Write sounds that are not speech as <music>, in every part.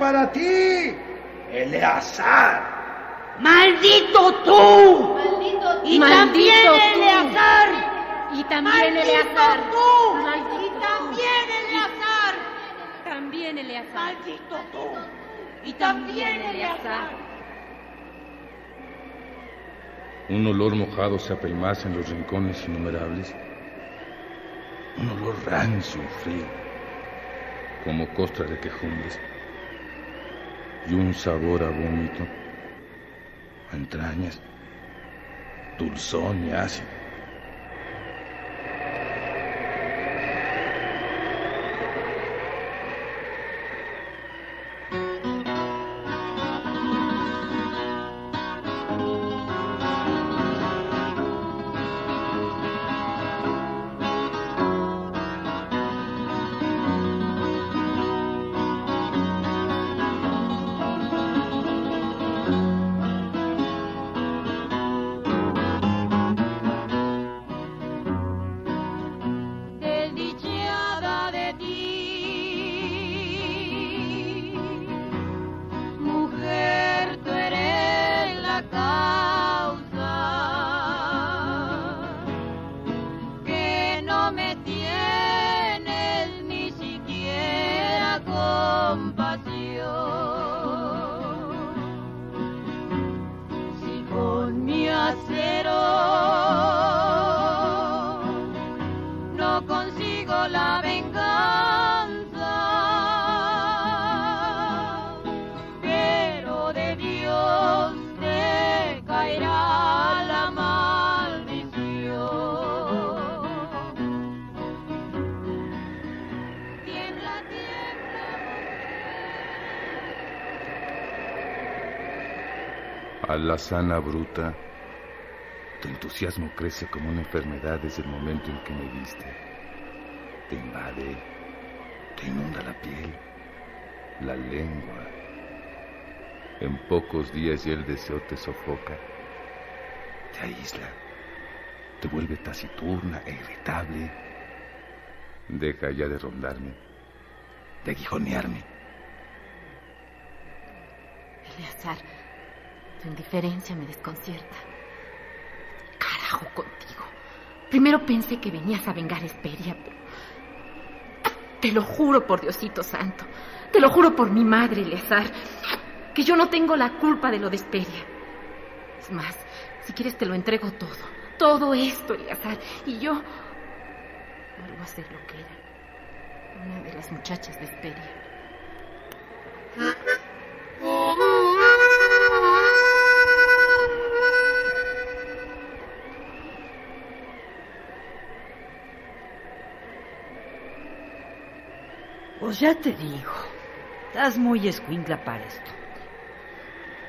Para ti, Eleazar! ¡Maldito tú! ¡Maldito Y tú! también ¡Maldito tú! Eleazar. Y también ¡Maldito Eleazar. tú! ¡Maldito Y también Eleazar. También Eleazar. ¡Maldito tú! Y también Eleazar. Un olor mojado se apelmaza en los rincones innumerables. Un olor rancio y frío, como costra de quejumbres. Y un sabor a vómito, entrañas, dulzón y ácido. Alazana bruta, tu entusiasmo crece como una enfermedad desde el momento en que me viste. Te invade, te inunda la piel, la lengua. En pocos días ya el deseo te sofoca, te aísla, te vuelve taciturna e irritable. Deja ya de rondarme, de aguijonearme. Eleazar, tu indiferencia me desconcierta. Carajo contigo. Primero pensé que venías a vengar a Esperia, pero... Te lo juro por Diosito Santo. Te lo juro por mi madre, Eleazar. Que yo no tengo la culpa de lo de Esperia. Es más, si quieres te lo entrego todo. Todo esto, Eleazar. Y yo... Vuelvo a ser lo que era. Una de las muchachas de Esperia. Pues ya te digo, estás muy escuincla para esto.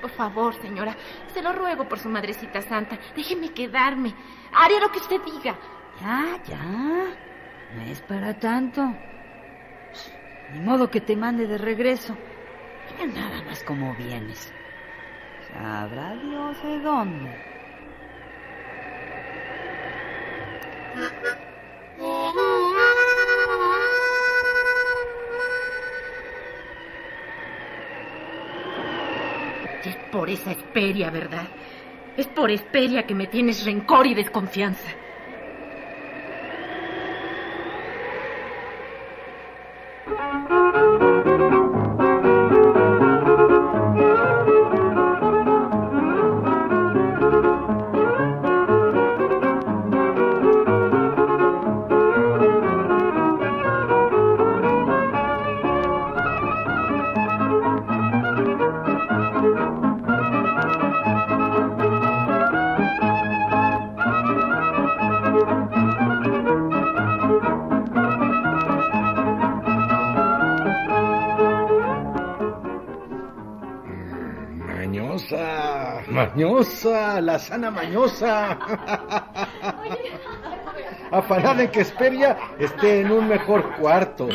Por favor, señora, se lo ruego por su madrecita santa. Déjeme quedarme. Haré lo que usted diga. Ya, ya. No es para tanto. Ni modo que te mande de regreso. Mira nada más como vienes. Sabrá Dios de dónde. Por esa Esperia, ¿verdad? Es por Esperia que me tienes rencor y desconfianza. Mañosa, la sana mañosa. Afanada en que Esperia esté en un mejor cuarto,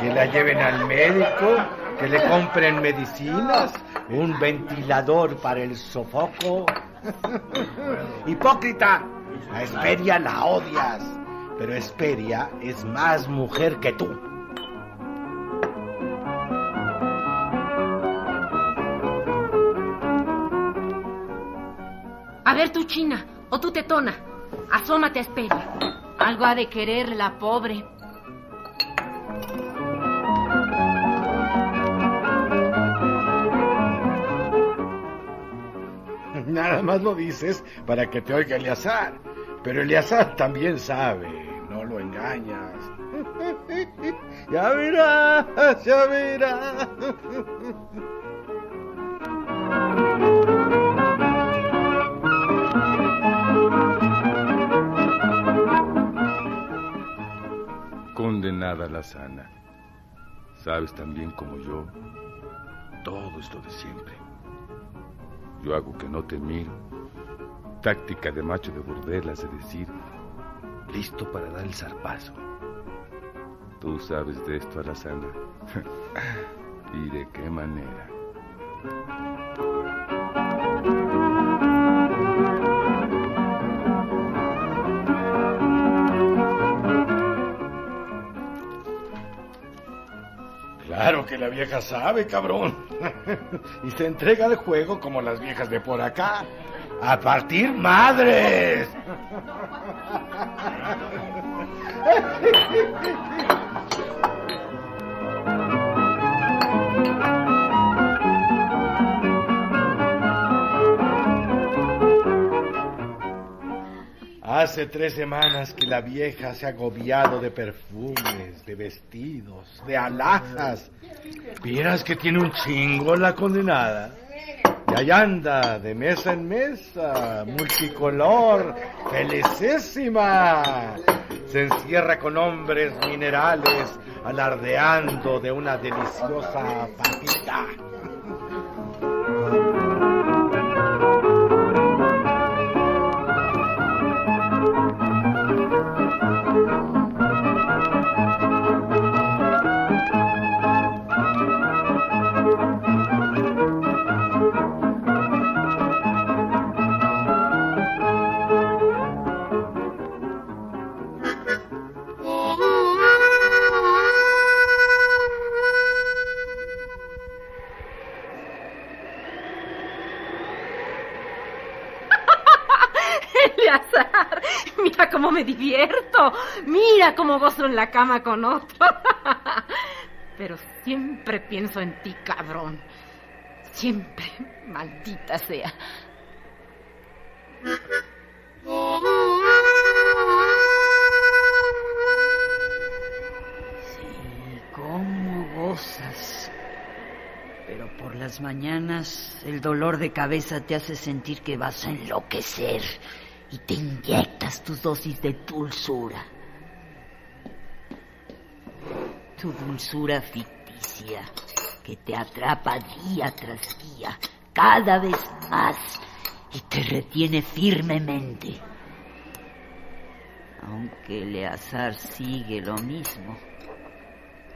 que la lleven al médico, que le compren medicinas, un ventilador para el sofoco. Hipócrita, a Esperia la odias, pero Esperia es más mujer que tú. A ver tú, China, o tú, Tetona. Asómate a Esperia. Algo ha de querer la pobre. <laughs> Nada más lo dices para que te oiga Eleazar. Pero Eleazar también sabe, no lo engañas. <laughs> ya verás, ya verás. <laughs> Condenada la sana. Sabes también como yo, todo es lo de siempre. Yo hago que no te miro. Táctica de macho de burdelas de decir, listo para dar el zarpazo. Tú sabes de esto, Alazana. <laughs> ¿Y de qué manera? La vieja sabe, cabrón. <laughs> y se entrega al juego como las viejas de por acá. A partir madres. <laughs> Hace tres semanas que la vieja se ha agobiado de perfumes, de vestidos, de alhajas. Vieras que tiene un chingo la condenada. Y ahí anda, de mesa en mesa, multicolor, felicísima. Se encierra con hombres minerales, alardeando de una deliciosa papita. Cómo me divierto. Mira cómo gozo en la cama con otro. <laughs> Pero siempre pienso en ti, cabrón. Siempre, maldita sea. Sí, cómo gozas. Pero por las mañanas el dolor de cabeza te hace sentir que vas a enloquecer y te inyectas tus dosis de dulzura. Tu dulzura ficticia que te atrapa día tras día, cada vez más y te retiene firmemente. Aunque Eleazar sigue lo mismo.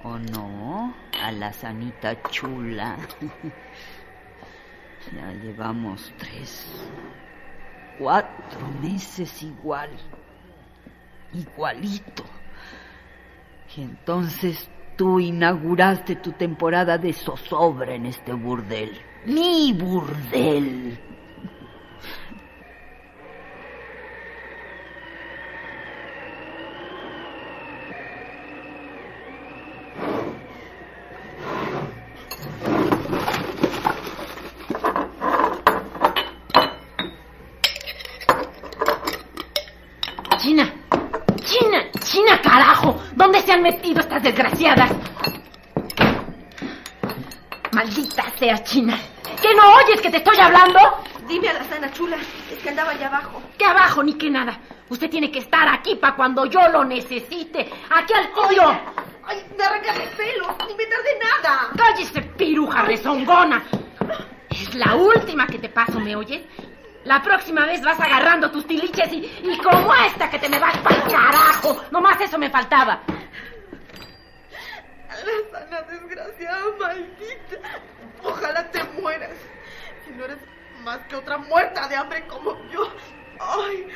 ¿O no? A la sanita chula. <laughs> Ya llevamos tres, cuatro meses igual. igualito. Y entonces tú inauguraste tu temporada de zozobra en este burdel. Mi burdel. China, China, China, carajo. ¿Dónde se han metido estas desgraciadas? Maldita sea China. ¿Qué no oyes que te estoy hablando? Dime a la sana chula, es que andaba allá abajo. Que abajo ni que nada. Usted tiene que estar aquí para cuando yo lo necesite. Aquí al tiro. Ay, me arranca mis pelos, ni me tardé nada. Cállese, piruja rezongona. Es la última que te paso, ¿me oyes? La próxima vez vas agarrando tus tiliches y, y como esta que te me vas para carajo. Nomás eso me faltaba. Desgraciada, maldita. Ojalá te mueras. Si no eres más que otra muerta de hambre como yo. Ay.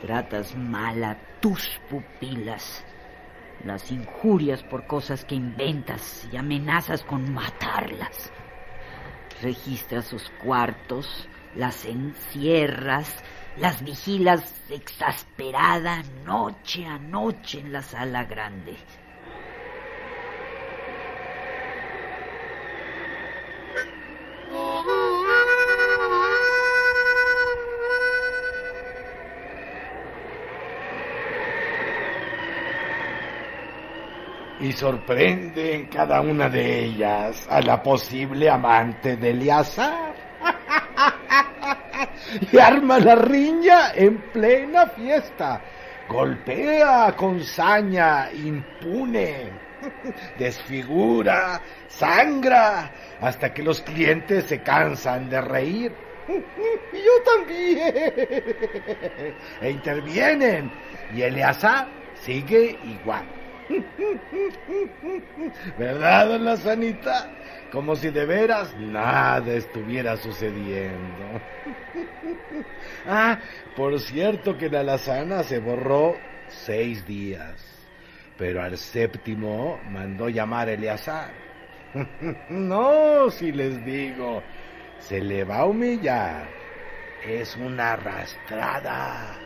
Tratas mal a tus pupilas, las injurias por cosas que inventas y amenazas con matarlas. Registras sus cuartos, las encierras, las vigilas exasperada noche a noche en la sala grande. Y sorprende en cada una de ellas a la posible amante de Eleazar. <laughs> y arma la riña en plena fiesta. Golpea con saña impune. <laughs> Desfigura, sangra, hasta que los clientes se cansan de reír. <laughs> Y yo también. E intervienen. Y Eleazar sigue igual. <laughs> ¿Verdad, don la sanita? Como si de veras nada estuviera sucediendo. <laughs> ah, por cierto que la alazana se borró seis días, pero al séptimo mandó llamar a Eleazar. <laughs> no, si les digo, se le va a humillar. Es una arrastrada.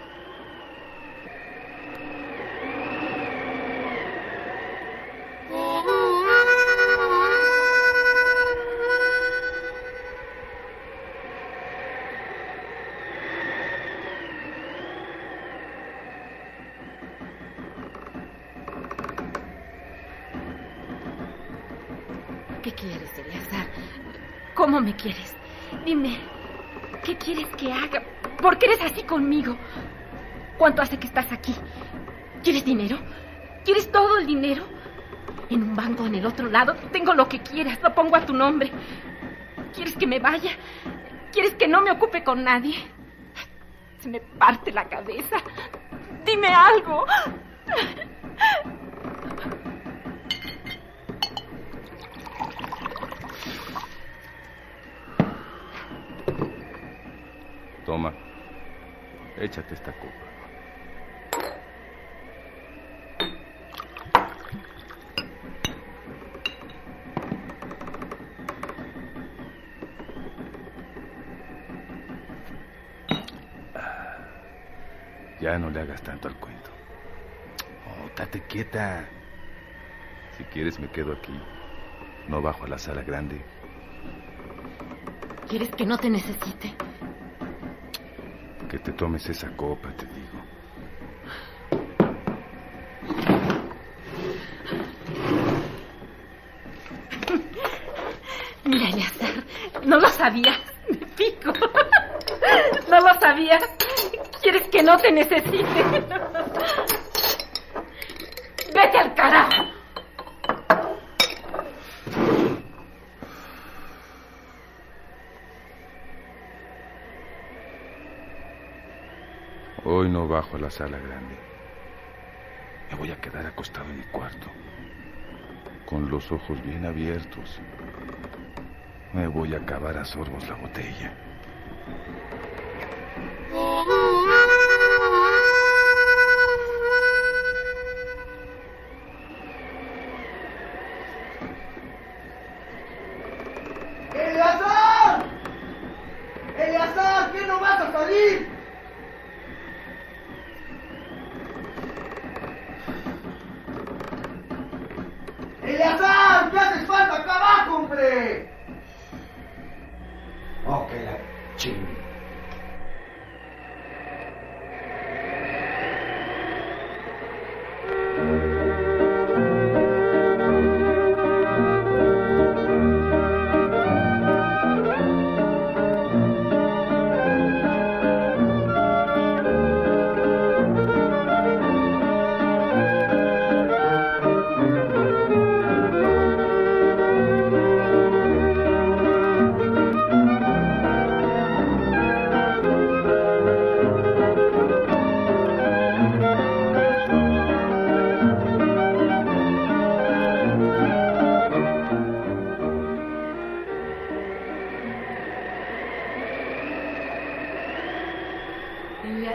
Me quieres? Dime, ¿qué quieres que haga? ¿Por qué eres así conmigo? ¿Cuánto hace que estás aquí? ¿Quieres dinero? ¿Quieres todo el dinero? En un banco en el otro lado tengo lo que quieras, lo pongo a tu nombre. ¿Quieres que me vaya? ¿Quieres que no me ocupe con nadie? Se me parte la cabeza. Dime algo. Échate esta copa. Ya no le hagas tanto al cuento. Oh, date quieta. Si quieres me quedo aquí. No bajo a la sala grande. ¿Quieres que no te necesite? Que te tomes esa copa, te digo. Mira, Eleazar, no lo sabías. Me pico. <laughs> No lo sabías. ¿Quieres que no te necesite? Vete al carajo. Hoy no bajo la sala grande. Me voy a quedar acostado en mi cuarto, con los ojos bien abiertos. Me voy a acabar a sorbos la botella.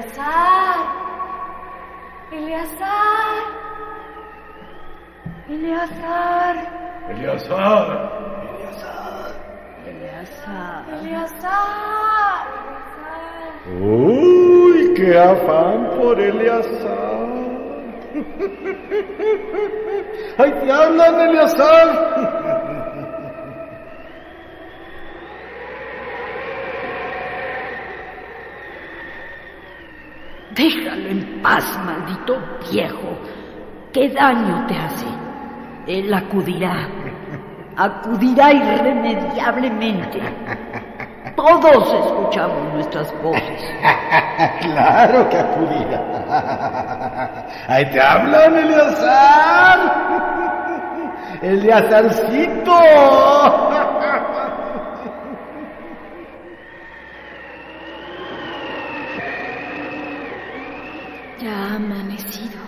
Eleazar. Eleazar. Eleazar. Eleazar. Eleazar. Eleazar. Uy, qué afán por Eleazar. <laughs> ¡Ay, te hablan, Eleazar! Déjalo en paz, maldito viejo. ¿Qué daño te hace? Él acudirá. Acudirá irremediablemente. Todos escuchamos nuestras voces. <laughs> claro que acudirá. ¡Ahí te hablan, Eleazar! ¡Eleazarcito! Ha amanecido.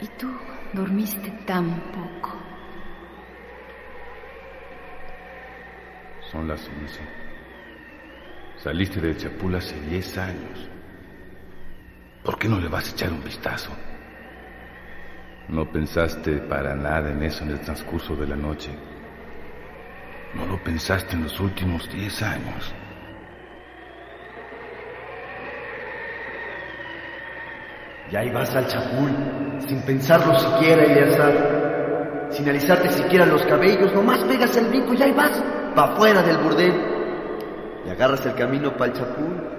Y tú dormiste tan poco. Son las once. Saliste del Chapul hace diez años. ¿Por qué no le vas a echar un vistazo? No pensaste para nada en eso en el transcurso de la noche. No lo pensaste en los últimos diez años. Y ahí vas al chapul, sin pensarlo siquiera, Eleazar. Sin alisarte siquiera los cabellos, nomás pegas el brinco y ahí vas, pa' afuera del burdel. Y agarras el camino para el chapul.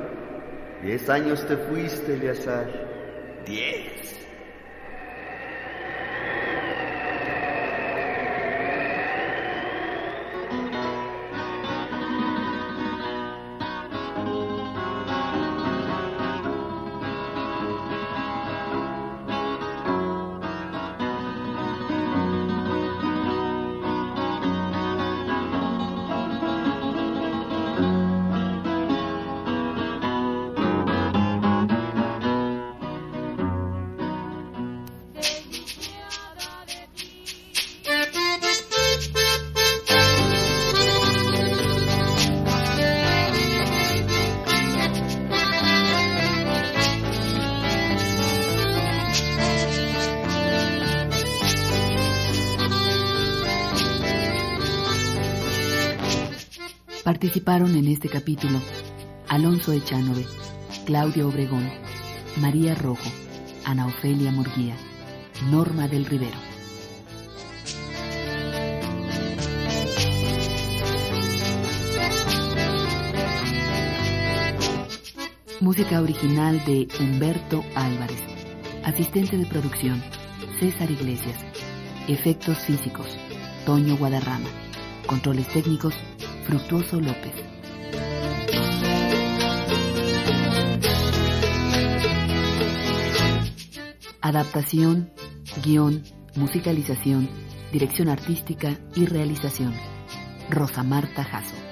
Diez años te fuiste, Eleazar. Diez. Participaron en este capítulo Alonso Echanove, Claudio Obregón, María Rojo, Ana Ofelia Murguía, Norma del Rivero. Música original de Humberto Álvarez. Asistente de producción, César Iglesias. Efectos físicos, Toño Guadarrama. Controles técnicos, Fructuoso López. Adaptación, guion, musicalización, dirección artística y realización. Rosa Marta Jasso.